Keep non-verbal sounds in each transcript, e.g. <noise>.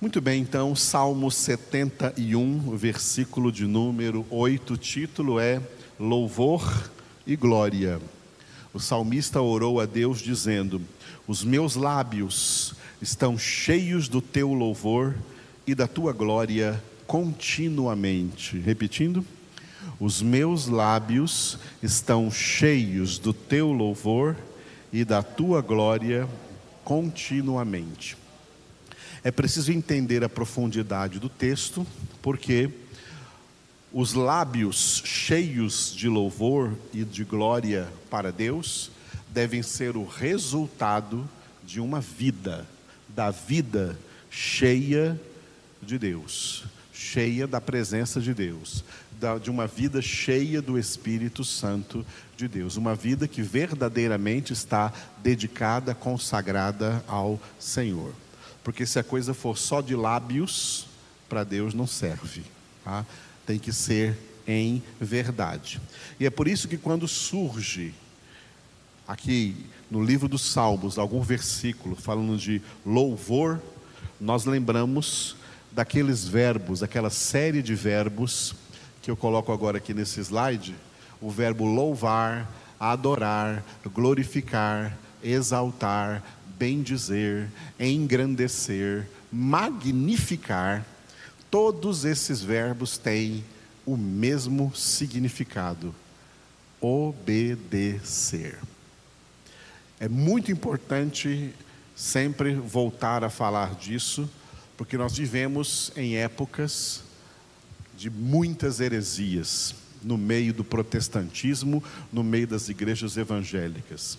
Muito bem, então, Salmo 71, versículo de número 8, o título é Louvor e Glória. O salmista orou a Deus dizendo: Os meus lábios estão cheios do teu louvor e da tua glória continuamente. Repetindo: Os meus lábios estão cheios do teu louvor e da tua glória continuamente. É preciso entender a profundidade do texto, porque os lábios cheios de louvor e de glória para Deus devem ser o resultado de uma vida, da vida cheia de Deus, cheia da presença de Deus, de uma vida cheia do Espírito Santo de Deus, uma vida que verdadeiramente está dedicada, consagrada ao Senhor. Porque se a coisa for só de lábios, para Deus não serve. Tá? Tem que ser em verdade. E é por isso que quando surge aqui no livro dos Salmos algum versículo falando de louvor, nós lembramos daqueles verbos, aquela série de verbos que eu coloco agora aqui nesse slide, o verbo louvar, adorar, glorificar, exaltar, bendizer, engrandecer, magnificar, todos esses verbos têm o mesmo significado: obedecer. É muito importante sempre voltar a falar disso, porque nós vivemos em épocas de muitas heresias no meio do protestantismo, no meio das igrejas evangélicas.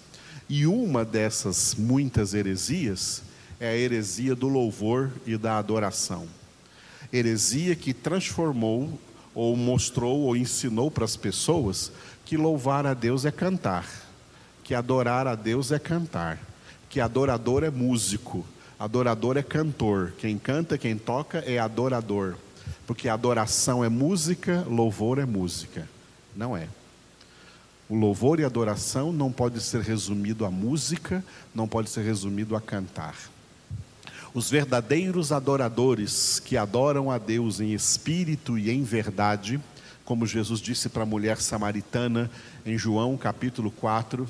E uma dessas muitas heresias é a heresia do louvor e da adoração. Heresia que transformou, ou mostrou, ou ensinou para as pessoas que louvar a Deus é cantar, que adorar a Deus é cantar, que adorador é músico, adorador é cantor, quem canta, quem toca é adorador, porque adoração é música, louvor é música. Não é. O louvor e a adoração não pode ser resumido a música, não pode ser resumido a cantar. Os verdadeiros adoradores que adoram a Deus em espírito e em verdade, como Jesus disse para a mulher samaritana em João capítulo 4,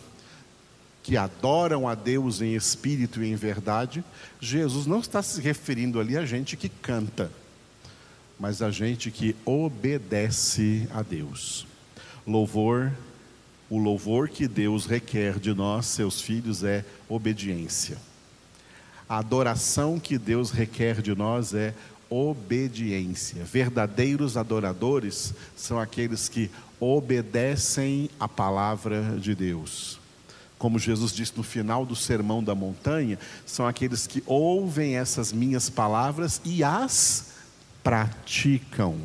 que adoram a Deus em espírito e em verdade, Jesus não está se referindo ali a gente que canta, mas a gente que obedece a Deus. Louvor o louvor que Deus requer de nós, seus filhos, é obediência. A adoração que Deus requer de nós é obediência. Verdadeiros adoradores são aqueles que obedecem a palavra de Deus. Como Jesus disse no final do Sermão da Montanha, são aqueles que ouvem essas minhas palavras e as praticam,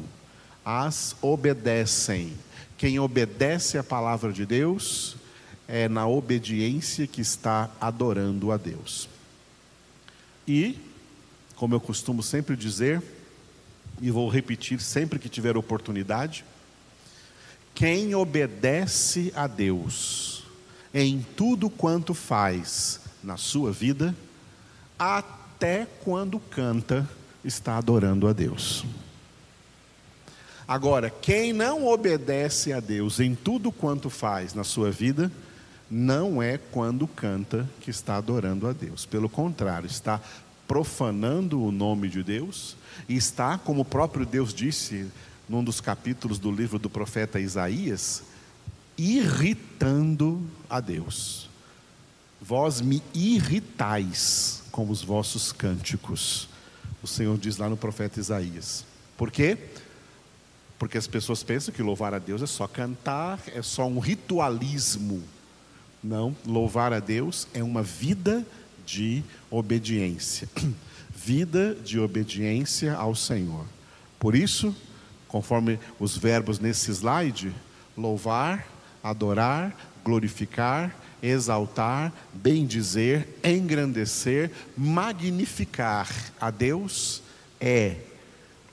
as obedecem. Quem obedece a palavra de Deus é na obediência que está adorando a Deus. E, como eu costumo sempre dizer, e vou repetir sempre que tiver oportunidade, quem obedece a Deus em tudo quanto faz na sua vida, até quando canta, está adorando a Deus. Agora, quem não obedece a Deus em tudo quanto faz na sua vida, não é quando canta que está adorando a Deus. Pelo contrário, está profanando o nome de Deus e está, como o próprio Deus disse num dos capítulos do livro do profeta Isaías, irritando a Deus. Vós me irritais com os vossos cânticos. O Senhor diz lá no profeta Isaías. Por quê? Porque as pessoas pensam que louvar a Deus é só cantar, é só um ritualismo. Não, louvar a Deus é uma vida de obediência. <clears throat> Vida de obediência ao Senhor. Por isso, conforme os verbos nesse slide, louvar, adorar, glorificar, exaltar, bendizer, engrandecer, magnificar a Deus é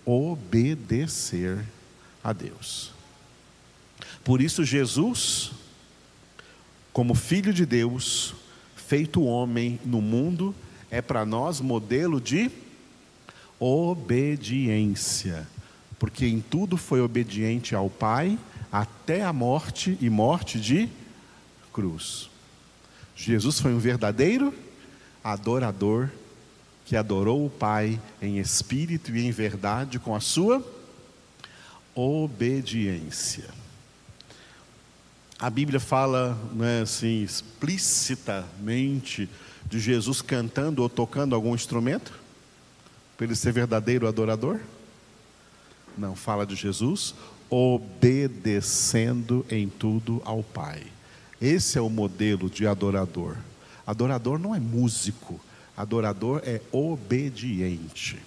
obedecer a Deus. Por isso, Jesus, como Filho de Deus, feito homem no mundo, é para nós modelo de Obediência. Porque em tudo foi obediente ao Pai, até a morte e morte de cruz. Jesus foi um verdadeiro adorador que adorou o Pai em espírito e em verdade com a sua obediência. A Bíblia fala né, assim, explicitamente de Jesus cantando ou tocando algum instrumento, para ele ser verdadeiro adorador? Não, fala de Jesus obedecendo em tudo ao Pai. Esse é o modelo de adorador. Adorador não é músico, adorador é obediente.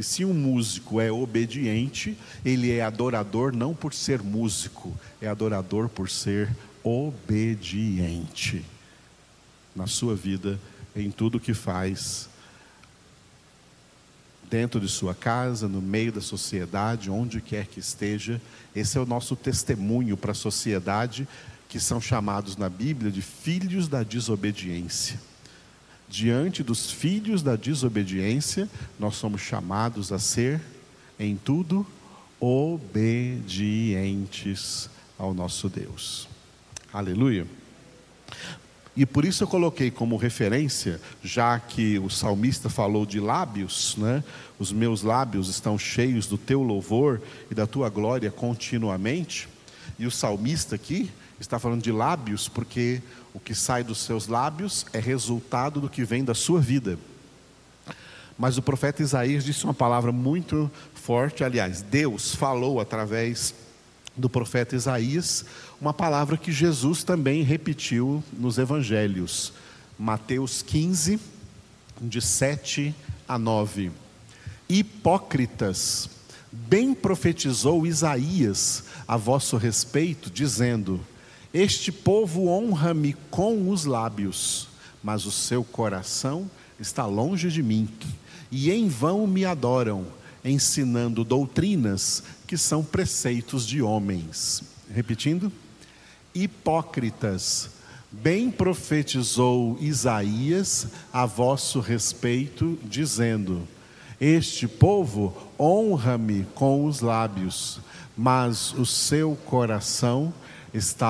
E se um músico é obediente, ele é adorador não por ser músico, é adorador por ser obediente na sua vida, em tudo que faz, dentro de sua casa, no meio da sociedade, onde quer que esteja. Esse é o nosso testemunho para a sociedade, que são chamados na Bíblia de filhos da desobediência diante dos filhos da desobediência, nós somos chamados a ser, em tudo, obedientes ao nosso Deus. Aleluia. E por isso eu coloquei como referência, já que o salmista falou de lábios, né? Os meus lábios estão cheios do teu louvor e da tua glória continuamente. E o salmista aqui está falando de lábios porque o que sai dos seus lábios é resultado do que vem da sua vida. Mas o profeta Isaías disse uma palavra muito forte, aliás, Deus falou através do profeta Isaías uma palavra que Jesus também repetiu nos evangelhos. Mateus 15, de 7 a 9. Hipócritas, bem profetizou Isaías a vosso respeito, dizendo: este povo honra-me com os lábios, mas o seu coração está longe de mim, e em vão me adoram, ensinando doutrinas que são preceitos de homens. Repetindo: hipócritas, bem profetizou Isaías a vosso respeito, dizendo: Este povo honra-me com os lábios, mas o seu coração está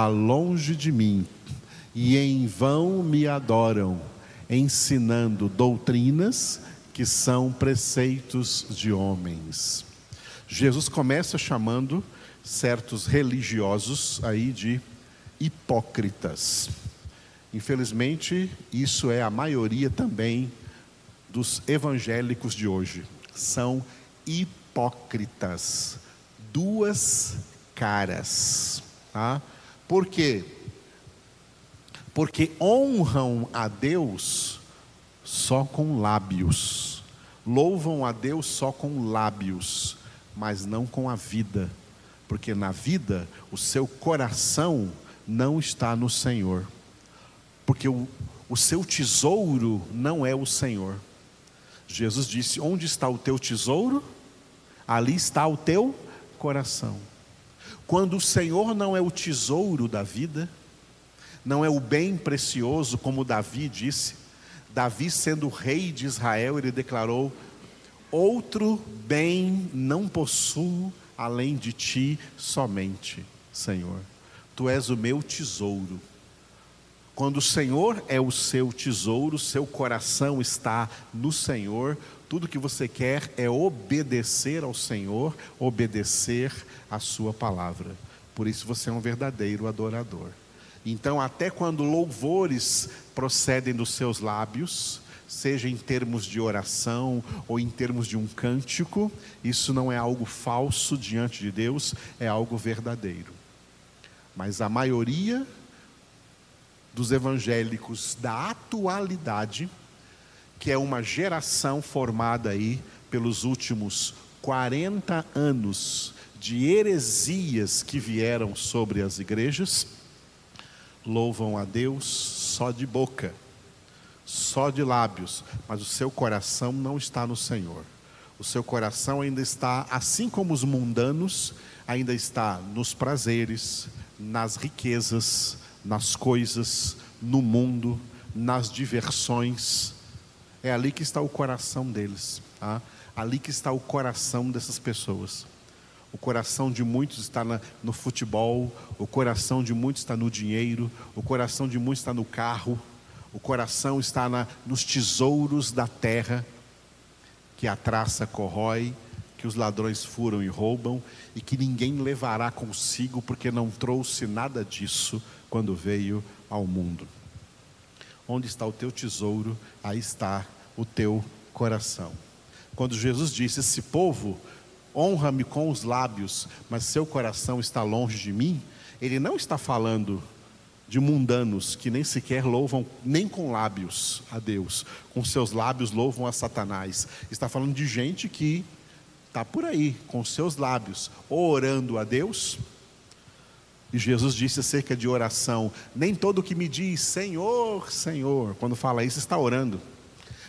longe de mim, e em vão me adoram, ensinando doutrinas que são preceitos de homens. Jesus começa chamando certos religiosos aí de hipócritas. Infelizmente, isso é a maioria também dos evangélicos de hoje. São hipócritas, duas caras. Tá? Por quê? Porque honram a Deus só com lábios, louvam a Deus só com lábios, mas não com a vida, porque na vida o seu coração não está no Senhor, porque o, o seu tesouro não é o Senhor. Jesus disse: Onde está o teu tesouro? Ali está o teu coração. Quando o Senhor não é o tesouro da vida, não é o bem precioso, como Davi disse, Davi, sendo rei de Israel, ele declarou: Outro bem não possuo além de ti somente, Senhor. Tu és o meu tesouro. Quando o Senhor é o seu tesouro, seu coração está no Senhor, tudo que você quer é obedecer ao Senhor, obedecer à Sua palavra. Por isso você é um verdadeiro adorador. Então, até quando louvores procedem dos seus lábios, seja em termos de oração ou em termos de um cântico, isso não é algo falso diante de Deus, é algo verdadeiro. Mas a maioria dos evangélicos da atualidade que é uma geração formada aí pelos últimos 40 anos de heresias que vieram sobre as igrejas, louvam a Deus só de boca, só de lábios, mas o seu coração não está no Senhor. O seu coração ainda está, assim como os mundanos, ainda está nos prazeres, nas riquezas, nas coisas, no mundo, nas diversões é ali que está o coração deles. Tá? Ali que está o coração dessas pessoas. O coração de muitos está na, no futebol, o coração de muitos está no dinheiro, o coração de muitos está no carro, o coração está na, nos tesouros da terra, que a traça corrói, que os ladrões furam e roubam, e que ninguém levará consigo, porque não trouxe nada disso quando veio ao mundo. Onde está o teu tesouro, aí está o teu coração. Quando Jesus disse: Esse povo honra-me com os lábios, mas seu coração está longe de mim, ele não está falando de mundanos que nem sequer louvam, nem com lábios a Deus, com seus lábios louvam a Satanás. Está falando de gente que está por aí, com seus lábios, orando a Deus. E Jesus disse acerca de oração: nem todo que me diz Senhor, Senhor, quando fala isso, está orando.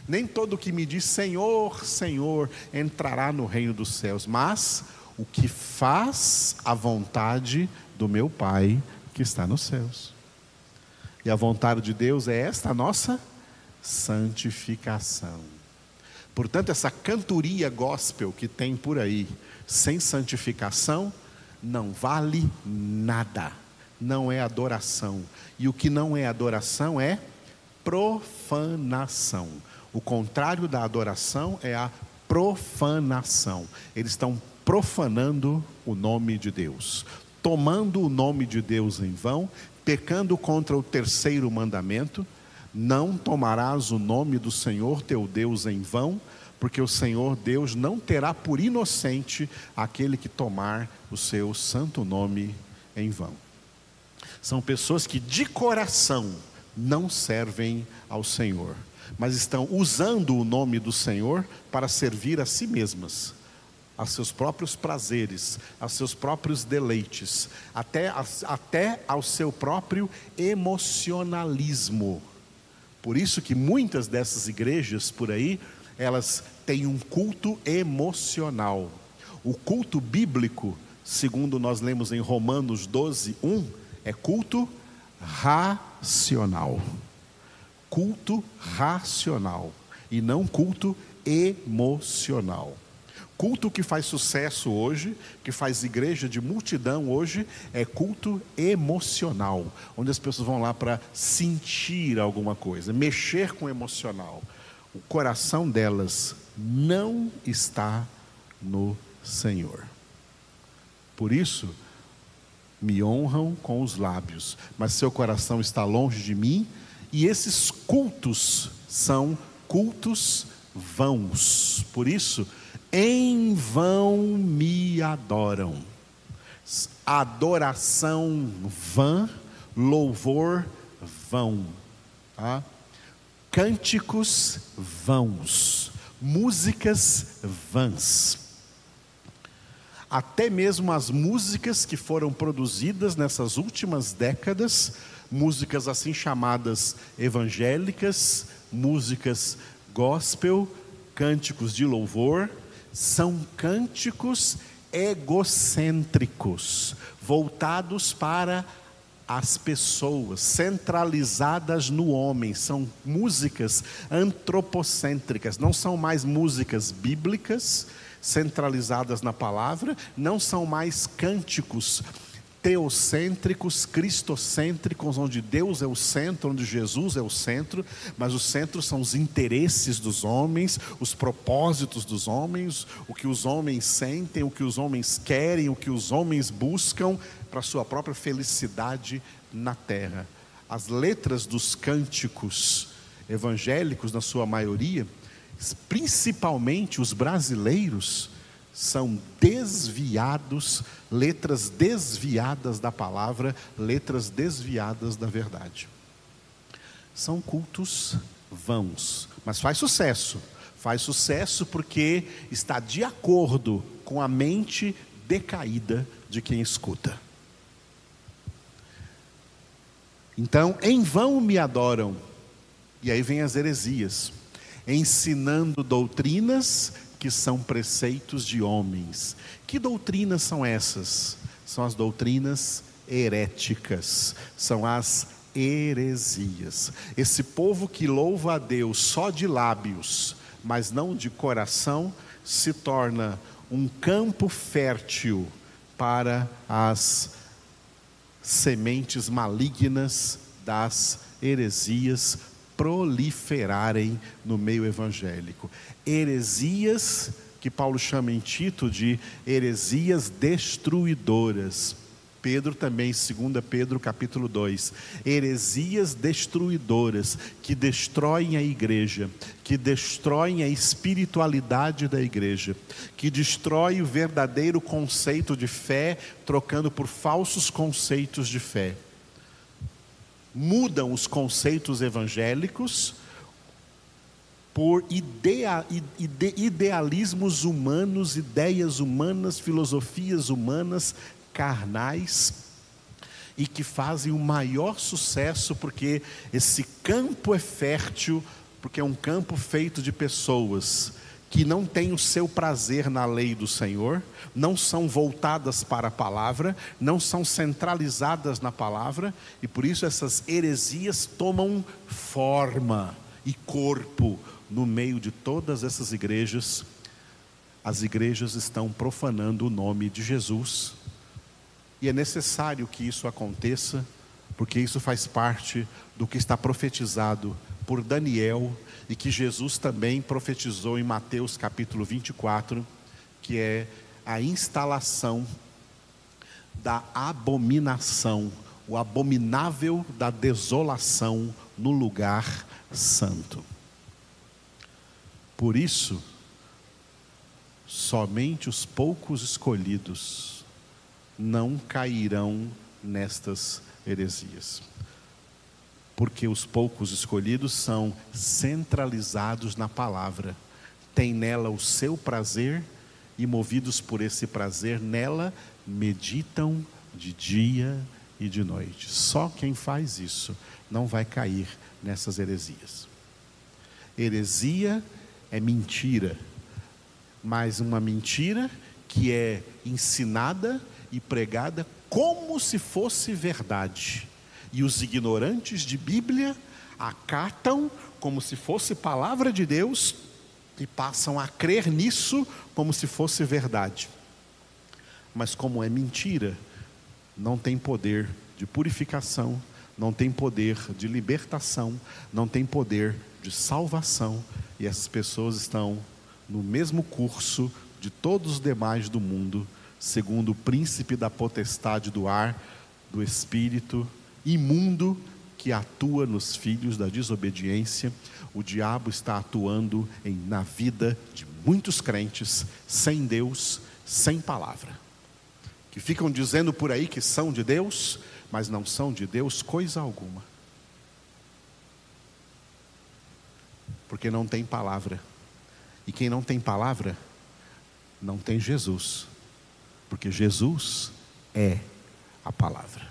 Nem todo que me diz Senhor, Senhor entrará no reino dos céus, mas o que faz a vontade do meu Pai que está nos céus. E a vontade de Deus é esta nossa santificação. Portanto, essa cantoria gospel que tem por aí, sem santificação, não vale nada, não é adoração. E o que não é adoração é profanação. O contrário da adoração é a profanação. Eles estão profanando o nome de Deus, tomando o nome de Deus em vão, pecando contra o terceiro mandamento: não tomarás o nome do Senhor teu Deus em vão, porque o Senhor Deus não terá por inocente aquele que tomar o seu santo nome em vão. São pessoas que de coração não servem ao Senhor, mas estão usando o nome do Senhor para servir a si mesmas a seus próprios prazeres, a seus próprios deleites, até, até ao seu próprio emocionalismo. Por isso que muitas dessas igrejas por aí, elas têm um culto emocional. O culto bíblico, segundo nós lemos em Romanos 12, 1, é culto racional. Culto racional e não culto emocional. Culto que faz sucesso hoje, que faz igreja de multidão hoje, é culto emocional, onde as pessoas vão lá para sentir alguma coisa, mexer com o emocional. O coração delas não está no Senhor. Por isso, me honram com os lábios, mas seu coração está longe de mim, e esses cultos são cultos vãos. Por isso, em vão me adoram. Adoração vã, louvor vão. Tá? Cânticos vãos, músicas vãs. Até mesmo as músicas que foram produzidas nessas últimas décadas, músicas assim chamadas evangélicas, músicas gospel, cânticos de louvor, são cânticos egocêntricos, voltados para as pessoas, centralizadas no homem, são músicas antropocêntricas, não são mais músicas bíblicas, centralizadas na palavra, não são mais cânticos teocêntricos, cristocêntricos, onde Deus é o centro, onde Jesus é o centro, mas o centro são os interesses dos homens, os propósitos dos homens, o que os homens sentem, o que os homens querem, o que os homens buscam para a sua própria felicidade na terra. As letras dos cânticos evangélicos, na sua maioria, principalmente os brasileiros, são desviados, letras desviadas da palavra, letras desviadas da verdade. São cultos vãos, mas faz sucesso. Faz sucesso porque está de acordo com a mente decaída de quem escuta. Então, em vão me adoram. E aí vem as heresias, ensinando doutrinas que são preceitos de homens. Que doutrinas são essas? São as doutrinas heréticas, são as heresias. Esse povo que louva a Deus só de lábios, mas não de coração, se torna um campo fértil para as sementes malignas das heresias proliferarem no meio evangélico. Heresias que Paulo chama em Tito de heresias destruidoras. Pedro também, 2 Pedro capítulo 2, heresias destruidoras que destroem a igreja, que destroem a espiritualidade da igreja, que destrói o verdadeiro conceito de fé, trocando por falsos conceitos de fé. Mudam os conceitos evangélicos por idea, ide, idealismos humanos, ideias humanas, filosofias humanas, carnais, e que fazem o maior sucesso porque esse campo é fértil, porque é um campo feito de pessoas que não têm o seu prazer na lei do Senhor, não são voltadas para a palavra, não são centralizadas na palavra, e por isso essas heresias tomam forma e corpo no meio de todas essas igrejas. As igrejas estão profanando o nome de Jesus, e é necessário que isso aconteça, porque isso faz parte do que está profetizado por Daniel e que Jesus também profetizou em Mateus capítulo 24, que é a instalação da abominação, o abominável da desolação no lugar santo. Por isso, somente os poucos escolhidos não cairão nestas heresias. Porque os poucos escolhidos são centralizados na palavra, têm nela o seu prazer e, movidos por esse prazer, nela meditam de dia e de noite. Só quem faz isso não vai cair nessas heresias. Heresia é mentira, mas uma mentira que é ensinada e pregada como se fosse verdade. E os ignorantes de Bíblia acatam como se fosse palavra de Deus e passam a crer nisso como se fosse verdade. Mas como é mentira, não tem poder de purificação, não tem poder de libertação, não tem poder de salvação, e essas pessoas estão no mesmo curso de todos os demais do mundo segundo o príncipe da potestade do ar, do espírito imundo que atua nos filhos da desobediência, o diabo está atuando em, na vida de muitos crentes sem Deus, sem palavra, que ficam dizendo por aí que são de Deus, mas não são de Deus coisa alguma, porque não tem palavra, e quem não tem palavra, não tem Jesus. Porque Jesus é a palavra.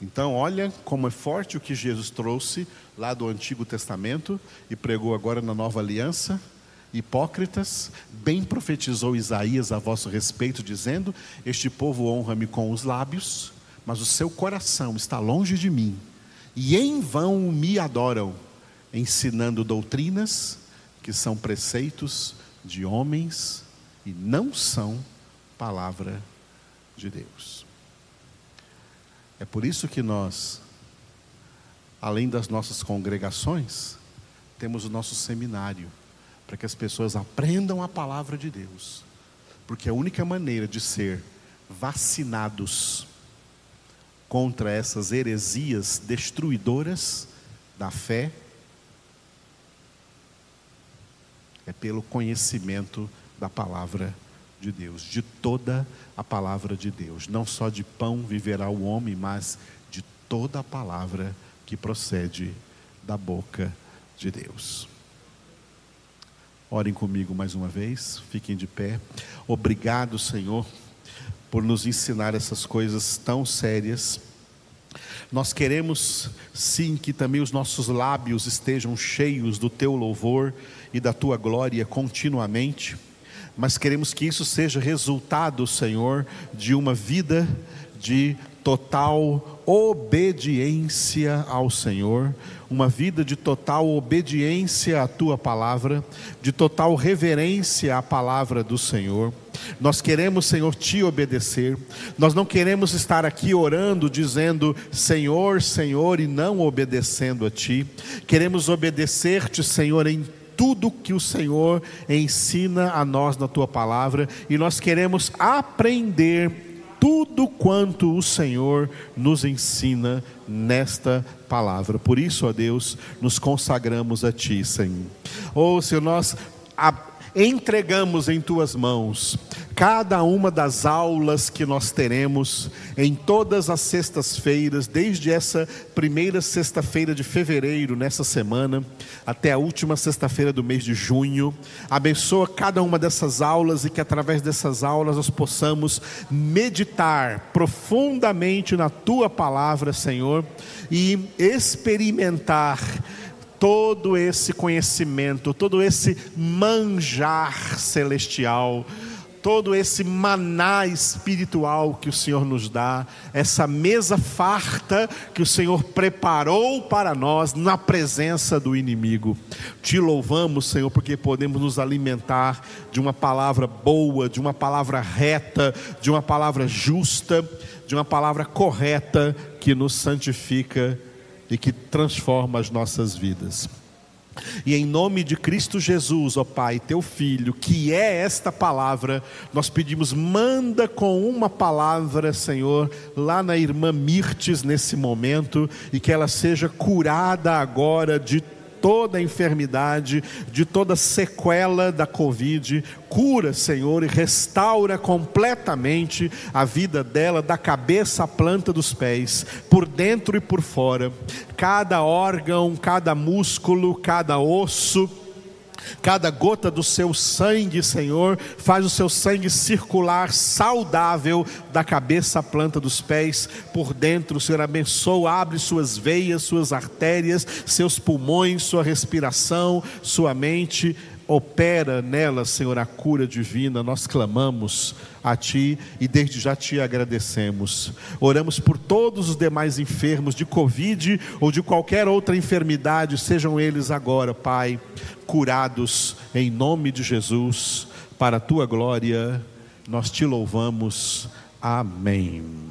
Então, olha como é forte o que Jesus trouxe lá do Antigo Testamento e pregou agora na Nova Aliança. Hipócritas, bem profetizou Isaías a vosso respeito, dizendo: Este povo honra-me com os lábios, mas o seu coração está longe de mim, e em vão me adoram, ensinando doutrinas que são preceitos de homens e não são palavra de Deus. É por isso que nós, além das nossas congregações, temos o nosso seminário, para que as pessoas aprendam a palavra de Deus, porque a única maneira de ser vacinados contra essas heresias destruidoras da fé é pelo conhecimento da palavra de Deus, de toda a palavra de Deus. Não só de pão viverá o homem, mas de toda a palavra que procede da boca de Deus. Orem comigo mais uma vez, fiquem de pé. Obrigado, Senhor, por nos ensinar essas coisas tão sérias. Nós queremos, sim, que também os nossos lábios estejam cheios do teu louvor e da tua glória continuamente mas queremos que isso seja resultado, Senhor, de uma vida de total obediência ao Senhor, uma vida de total obediência à tua palavra, de total reverência à palavra do Senhor. Nós queremos, Senhor, te obedecer. Nós não queremos estar aqui orando, dizendo Senhor, Senhor, e não obedecendo a ti. Queremos obedecer-te, Senhor, em tudo que o Senhor ensina a nós na tua palavra, e nós queremos aprender tudo quanto o Senhor nos ensina nesta palavra. Por isso, ó Deus, nos consagramos a Ti, Senhor. Ou oh, Senhor, nós entregamos em tuas mãos cada uma das aulas que nós teremos em todas as sextas-feiras, desde essa primeira sexta-feira de fevereiro, nessa semana, até a última sexta-feira do mês de junho. Abençoa cada uma dessas aulas e que através dessas aulas nós possamos meditar profundamente na tua palavra, Senhor, e experimentar todo esse conhecimento, todo esse manjar celestial, todo esse maná espiritual que o Senhor nos dá, essa mesa farta que o Senhor preparou para nós na presença do inimigo. Te louvamos, Senhor, porque podemos nos alimentar de uma palavra boa, de uma palavra reta, de uma palavra justa, de uma palavra correta que nos santifica e que transforma as nossas vidas. E em nome de Cristo Jesus, ó Pai, teu Filho, que é esta palavra, nós pedimos, manda com uma palavra, Senhor, lá na irmã Mirtes nesse momento, e que ela seja curada agora de toda enfermidade, de toda sequela da Covid. Cura, Senhor, e restaura completamente a vida dela, da cabeça à planta dos pés, por dentro e por fora. Cada órgão, cada músculo, cada osso Cada gota do seu sangue, Senhor, faz o seu sangue circular saudável da cabeça à planta dos pés, por dentro, Senhor, abençoa, abre suas veias, suas artérias, seus pulmões, sua respiração, sua mente, opera nela, Senhor, a cura divina. Nós clamamos a Ti e desde já te agradecemos. Oramos por todos os demais enfermos de Covid ou de qualquer outra enfermidade, sejam eles agora, Pai, curados em nome de Jesus, para a Tua glória. Nós te louvamos. Amém.